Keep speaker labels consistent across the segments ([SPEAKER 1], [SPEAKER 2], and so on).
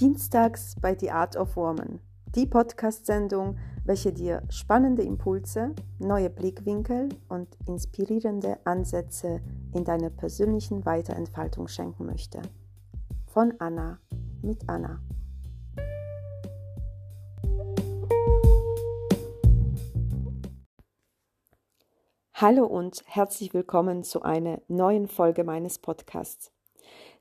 [SPEAKER 1] Dienstags bei The Art of Woman, die Podcast-Sendung, welche dir spannende Impulse, neue Blickwinkel und inspirierende Ansätze in deiner persönlichen Weiterentfaltung schenken möchte. Von Anna mit Anna. Hallo und herzlich willkommen zu einer neuen Folge meines Podcasts.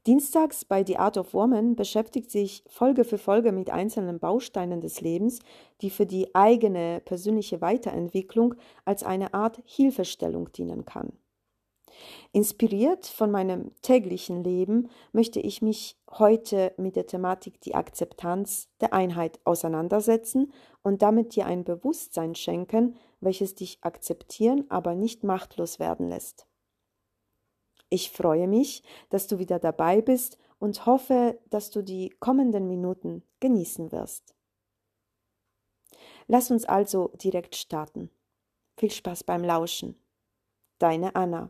[SPEAKER 1] Dienstags bei The Art of Woman beschäftigt sich Folge für Folge mit einzelnen Bausteinen des Lebens, die für die eigene persönliche Weiterentwicklung als eine Art Hilfestellung dienen kann. Inspiriert von meinem täglichen Leben möchte ich mich heute mit der Thematik die Akzeptanz der Einheit auseinandersetzen und damit dir ein Bewusstsein schenken, welches dich akzeptieren, aber nicht machtlos werden lässt. Ich freue mich, dass du wieder dabei bist und hoffe, dass du die kommenden Minuten genießen wirst. Lass uns also direkt starten. Viel Spaß beim Lauschen. Deine Anna.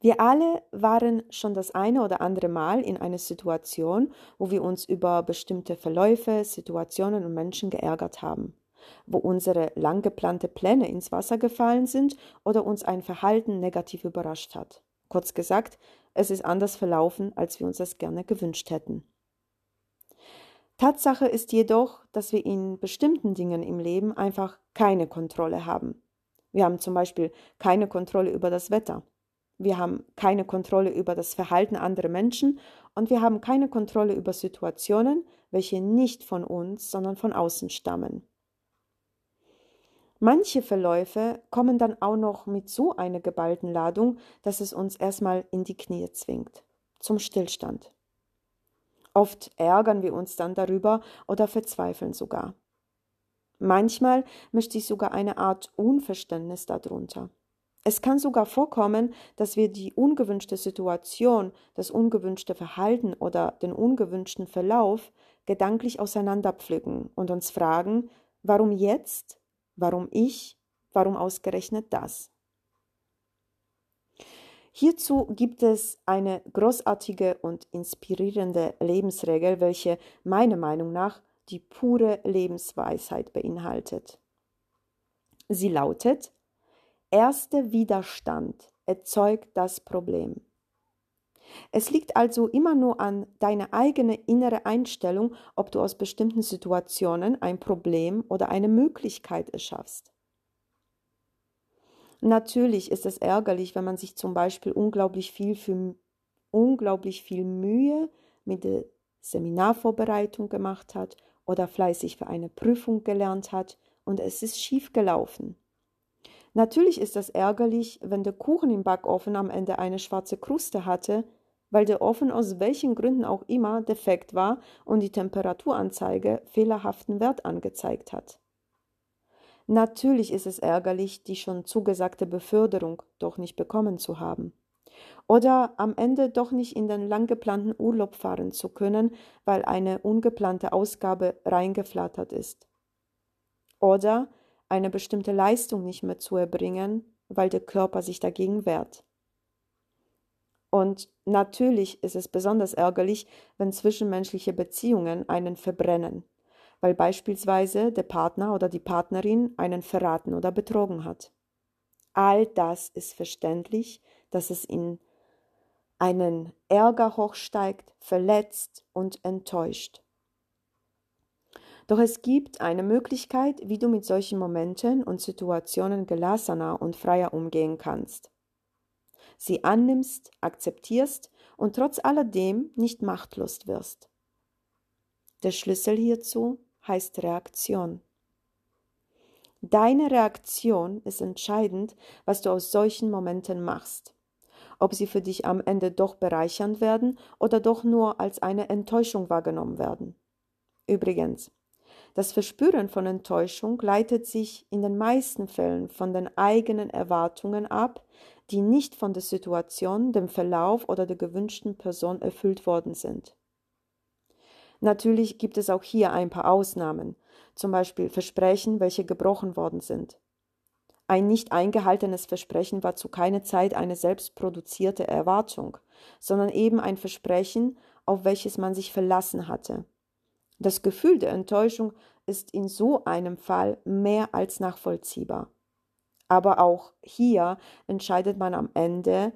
[SPEAKER 1] Wir alle waren schon das eine oder andere Mal in einer Situation, wo wir uns über bestimmte Verläufe, Situationen und Menschen geärgert haben wo unsere lang geplante Pläne ins Wasser gefallen sind oder uns ein Verhalten negativ überrascht hat. Kurz gesagt, es ist anders verlaufen, als wir uns das gerne gewünscht hätten. Tatsache ist jedoch, dass wir in bestimmten Dingen im Leben einfach keine Kontrolle haben. Wir haben zum Beispiel keine Kontrolle über das Wetter. Wir haben keine Kontrolle über das Verhalten anderer Menschen und wir haben keine Kontrolle über Situationen, welche nicht von uns, sondern von außen stammen. Manche Verläufe kommen dann auch noch mit so einer geballten Ladung, dass es uns erstmal in die Knie zwingt, zum Stillstand. Oft ärgern wir uns dann darüber oder verzweifeln sogar. Manchmal möchte ich sogar eine Art Unverständnis darunter. Es kann sogar vorkommen, dass wir die ungewünschte Situation, das ungewünschte Verhalten oder den ungewünschten Verlauf gedanklich auseinanderpflücken und uns fragen, warum jetzt Warum ich? Warum ausgerechnet das? Hierzu gibt es eine großartige und inspirierende Lebensregel, welche meiner Meinung nach die pure Lebensweisheit beinhaltet. Sie lautet, erster Widerstand erzeugt das Problem. Es liegt also immer nur an deiner eigenen innere Einstellung, ob du aus bestimmten Situationen ein Problem oder eine Möglichkeit erschaffst. Natürlich ist es ärgerlich, wenn man sich zum Beispiel unglaublich viel, für, unglaublich viel Mühe mit der Seminarvorbereitung gemacht hat oder fleißig für eine Prüfung gelernt hat und es ist schief gelaufen. Natürlich ist es ärgerlich, wenn der Kuchen im Backofen am Ende eine schwarze Kruste hatte weil der Ofen aus welchen Gründen auch immer defekt war und die Temperaturanzeige fehlerhaften Wert angezeigt hat. Natürlich ist es ärgerlich, die schon zugesagte Beförderung doch nicht bekommen zu haben. Oder am Ende doch nicht in den lang geplanten Urlaub fahren zu können, weil eine ungeplante Ausgabe reingeflattert ist. Oder eine bestimmte Leistung nicht mehr zu erbringen, weil der Körper sich dagegen wehrt. Und natürlich ist es besonders ärgerlich, wenn zwischenmenschliche Beziehungen einen verbrennen, weil beispielsweise der Partner oder die Partnerin einen verraten oder betrogen hat. All das ist verständlich, dass es in einen Ärger hochsteigt, verletzt und enttäuscht. Doch es gibt eine Möglichkeit, wie du mit solchen Momenten und Situationen gelassener und freier umgehen kannst sie annimmst, akzeptierst und trotz alledem nicht machtlos wirst. Der Schlüssel hierzu heißt Reaktion. Deine Reaktion ist entscheidend, was du aus solchen Momenten machst. Ob sie für dich am Ende doch bereichernd werden oder doch nur als eine Enttäuschung wahrgenommen werden. Übrigens, das Verspüren von Enttäuschung leitet sich in den meisten Fällen von den eigenen Erwartungen ab, die nicht von der Situation, dem Verlauf oder der gewünschten Person erfüllt worden sind. Natürlich gibt es auch hier ein paar Ausnahmen, zum Beispiel Versprechen, welche gebrochen worden sind. Ein nicht eingehaltenes Versprechen war zu keiner Zeit eine selbstproduzierte Erwartung, sondern eben ein Versprechen, auf welches man sich verlassen hatte. Das Gefühl der Enttäuschung ist in so einem Fall mehr als nachvollziehbar. Aber auch hier entscheidet man am Ende,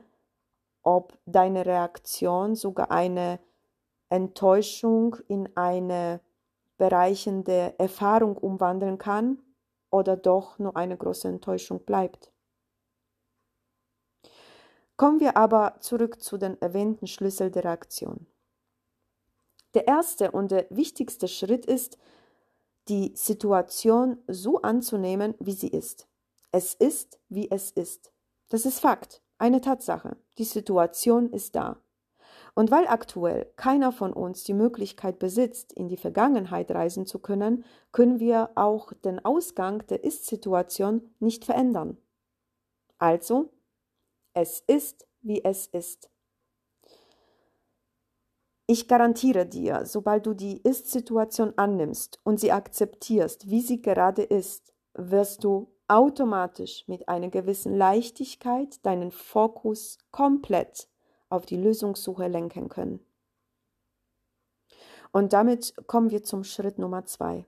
[SPEAKER 1] ob deine Reaktion sogar eine Enttäuschung in eine bereichende Erfahrung umwandeln kann oder doch nur eine große Enttäuschung bleibt. Kommen wir aber zurück zu den erwähnten Schlüssel der Reaktion. Der erste und der wichtigste Schritt ist, die Situation so anzunehmen, wie sie ist. Es ist, wie es ist. Das ist Fakt, eine Tatsache. Die Situation ist da. Und weil aktuell keiner von uns die Möglichkeit besitzt, in die Vergangenheit reisen zu können, können wir auch den Ausgang der Ist-Situation nicht verändern. Also, es ist, wie es ist. Ich garantiere dir, sobald du die Ist-Situation annimmst und sie akzeptierst, wie sie gerade ist, wirst du automatisch mit einer gewissen Leichtigkeit deinen Fokus komplett auf die Lösungssuche lenken können. Und damit kommen wir zum Schritt Nummer zwei.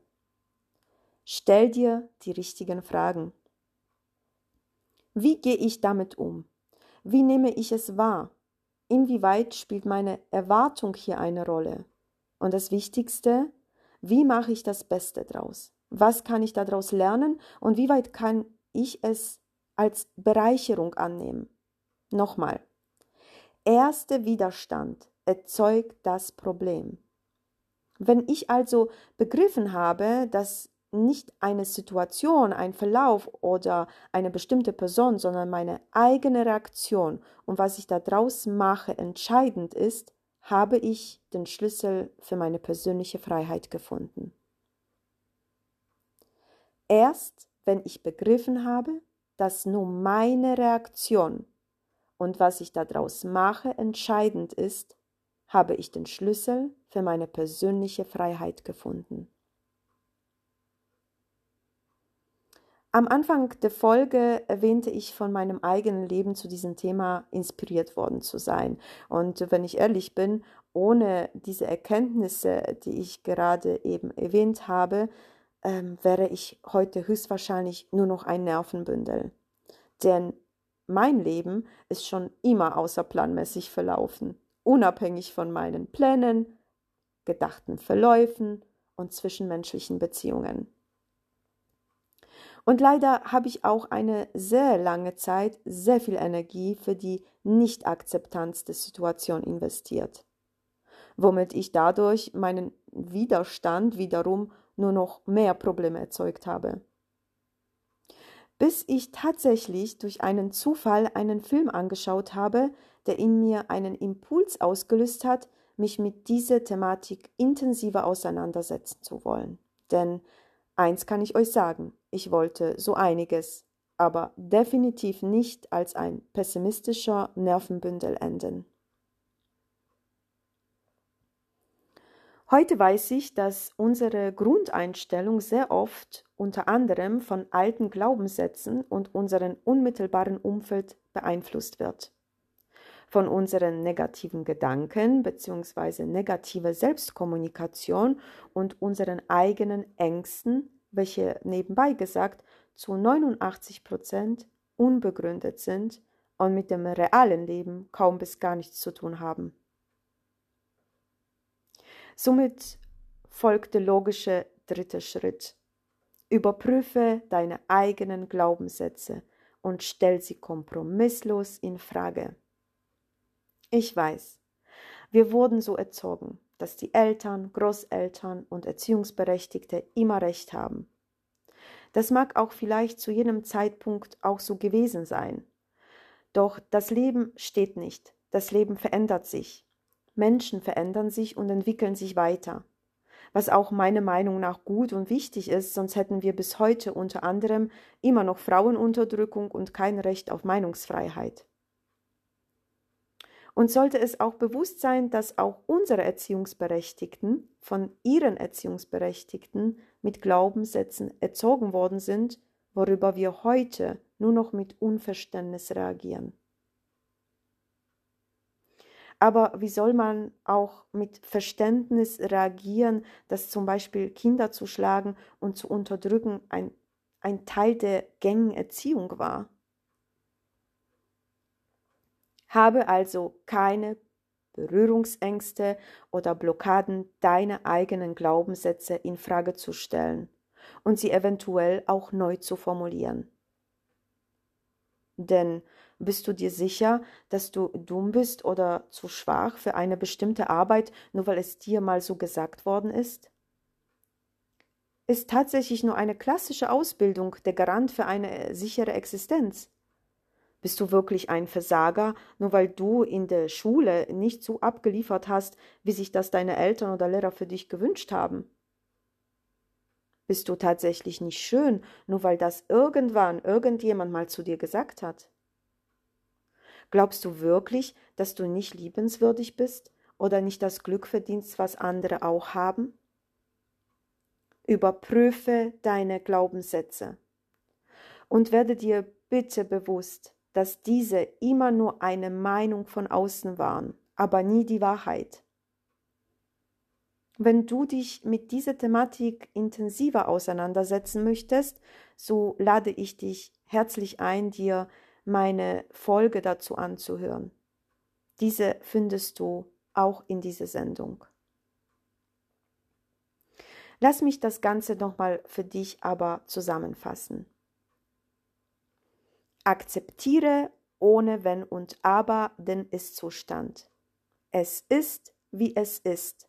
[SPEAKER 1] Stell dir die richtigen Fragen. Wie gehe ich damit um? Wie nehme ich es wahr? inwieweit spielt meine Erwartung hier eine Rolle? Und das Wichtigste, wie mache ich das Beste draus? Was kann ich daraus lernen und wie weit kann ich es als Bereicherung annehmen? Nochmal. Erster Widerstand erzeugt das Problem. Wenn ich also begriffen habe, dass nicht eine Situation, ein Verlauf oder eine bestimmte Person, sondern meine eigene Reaktion und was ich daraus mache entscheidend ist, habe ich den Schlüssel für meine persönliche Freiheit gefunden. Erst wenn ich begriffen habe, dass nur meine Reaktion und was ich daraus mache entscheidend ist, habe ich den Schlüssel für meine persönliche Freiheit gefunden. Am Anfang der Folge erwähnte ich von meinem eigenen Leben zu diesem Thema inspiriert worden zu sein. Und wenn ich ehrlich bin, ohne diese Erkenntnisse, die ich gerade eben erwähnt habe, ähm, wäre ich heute höchstwahrscheinlich nur noch ein Nervenbündel. Denn mein Leben ist schon immer außerplanmäßig verlaufen, unabhängig von meinen Plänen, gedachten Verläufen und zwischenmenschlichen Beziehungen. Und leider habe ich auch eine sehr lange Zeit sehr viel Energie für die Nichtakzeptanz der Situation investiert, womit ich dadurch meinen Widerstand wiederum nur noch mehr Probleme erzeugt habe. Bis ich tatsächlich durch einen Zufall einen Film angeschaut habe, der in mir einen Impuls ausgelöst hat, mich mit dieser Thematik intensiver auseinandersetzen zu wollen. Denn eins kann ich euch sagen, ich wollte so einiges, aber definitiv nicht als ein pessimistischer Nervenbündel enden. Heute weiß ich, dass unsere Grundeinstellung sehr oft unter anderem von alten Glaubenssätzen und unserem unmittelbaren Umfeld beeinflusst wird. Von unseren negativen Gedanken bzw. negative Selbstkommunikation und unseren eigenen Ängsten welche nebenbei gesagt zu 89 Prozent unbegründet sind und mit dem realen Leben kaum bis gar nichts zu tun haben. Somit folgt der logische dritte Schritt. Überprüfe deine eigenen Glaubenssätze und stell sie kompromisslos in Frage. Ich weiß, wir wurden so erzogen dass die Eltern, Großeltern und Erziehungsberechtigte immer recht haben. Das mag auch vielleicht zu jenem Zeitpunkt auch so gewesen sein. Doch das Leben steht nicht, das Leben verändert sich. Menschen verändern sich und entwickeln sich weiter. Was auch meiner Meinung nach gut und wichtig ist, sonst hätten wir bis heute unter anderem immer noch Frauenunterdrückung und kein Recht auf Meinungsfreiheit. Und sollte es auch bewusst sein, dass auch unsere Erziehungsberechtigten von ihren Erziehungsberechtigten mit Glaubenssätzen erzogen worden sind, worüber wir heute nur noch mit Unverständnis reagieren. Aber wie soll man auch mit Verständnis reagieren, dass zum Beispiel Kinder zu schlagen und zu unterdrücken ein, ein Teil der gängigen Erziehung war? Habe also keine Berührungsängste oder Blockaden, deine eigenen Glaubenssätze in Frage zu stellen und sie eventuell auch neu zu formulieren. Denn bist du dir sicher, dass du dumm bist oder zu schwach für eine bestimmte Arbeit, nur weil es dir mal so gesagt worden ist? Ist tatsächlich nur eine klassische Ausbildung der Garant für eine sichere Existenz? Bist du wirklich ein Versager, nur weil du in der Schule nicht so abgeliefert hast, wie sich das deine Eltern oder Lehrer für dich gewünscht haben? Bist du tatsächlich nicht schön, nur weil das irgendwann irgendjemand mal zu dir gesagt hat? Glaubst du wirklich, dass du nicht liebenswürdig bist oder nicht das Glück verdienst, was andere auch haben? Überprüfe deine Glaubenssätze und werde dir bitte bewusst, dass diese immer nur eine Meinung von außen waren, aber nie die Wahrheit. Wenn du dich mit dieser Thematik intensiver auseinandersetzen möchtest, so lade ich dich herzlich ein, dir meine Folge dazu anzuhören. Diese findest du auch in dieser Sendung. Lass mich das Ganze nochmal für dich aber zusammenfassen. Akzeptiere ohne Wenn und Aber den Ist-Zustand. Es ist, wie es ist.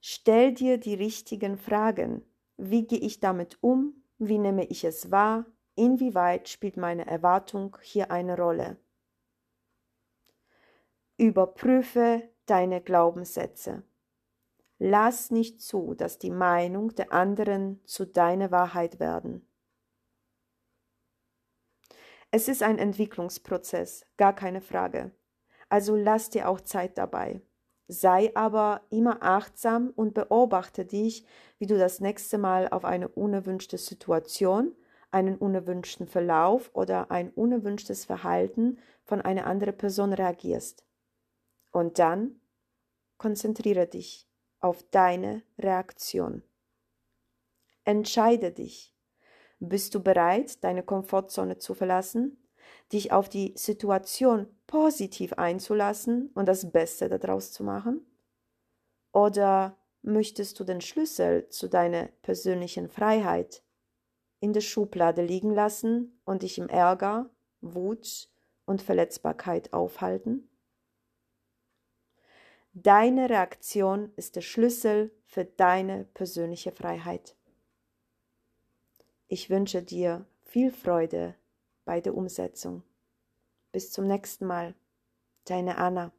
[SPEAKER 1] Stell dir die richtigen Fragen. Wie gehe ich damit um? Wie nehme ich es wahr? Inwieweit spielt meine Erwartung hier eine Rolle? Überprüfe deine Glaubenssätze. Lass nicht zu, dass die Meinung der anderen zu deiner Wahrheit werden. Es ist ein Entwicklungsprozess, gar keine Frage. Also lass dir auch Zeit dabei. Sei aber immer achtsam und beobachte dich, wie du das nächste Mal auf eine unerwünschte Situation einen unerwünschten Verlauf oder ein unerwünschtes Verhalten von einer anderen Person reagierst. Und dann konzentriere dich auf deine Reaktion. Entscheide dich. Bist du bereit, deine Komfortzone zu verlassen, dich auf die Situation positiv einzulassen und das Beste daraus zu machen? Oder möchtest du den Schlüssel zu deiner persönlichen Freiheit in der Schublade liegen lassen und dich im Ärger, Wut und Verletzbarkeit aufhalten? Deine Reaktion ist der Schlüssel für deine persönliche Freiheit. Ich wünsche dir viel Freude bei der Umsetzung. Bis zum nächsten Mal. Deine Anna.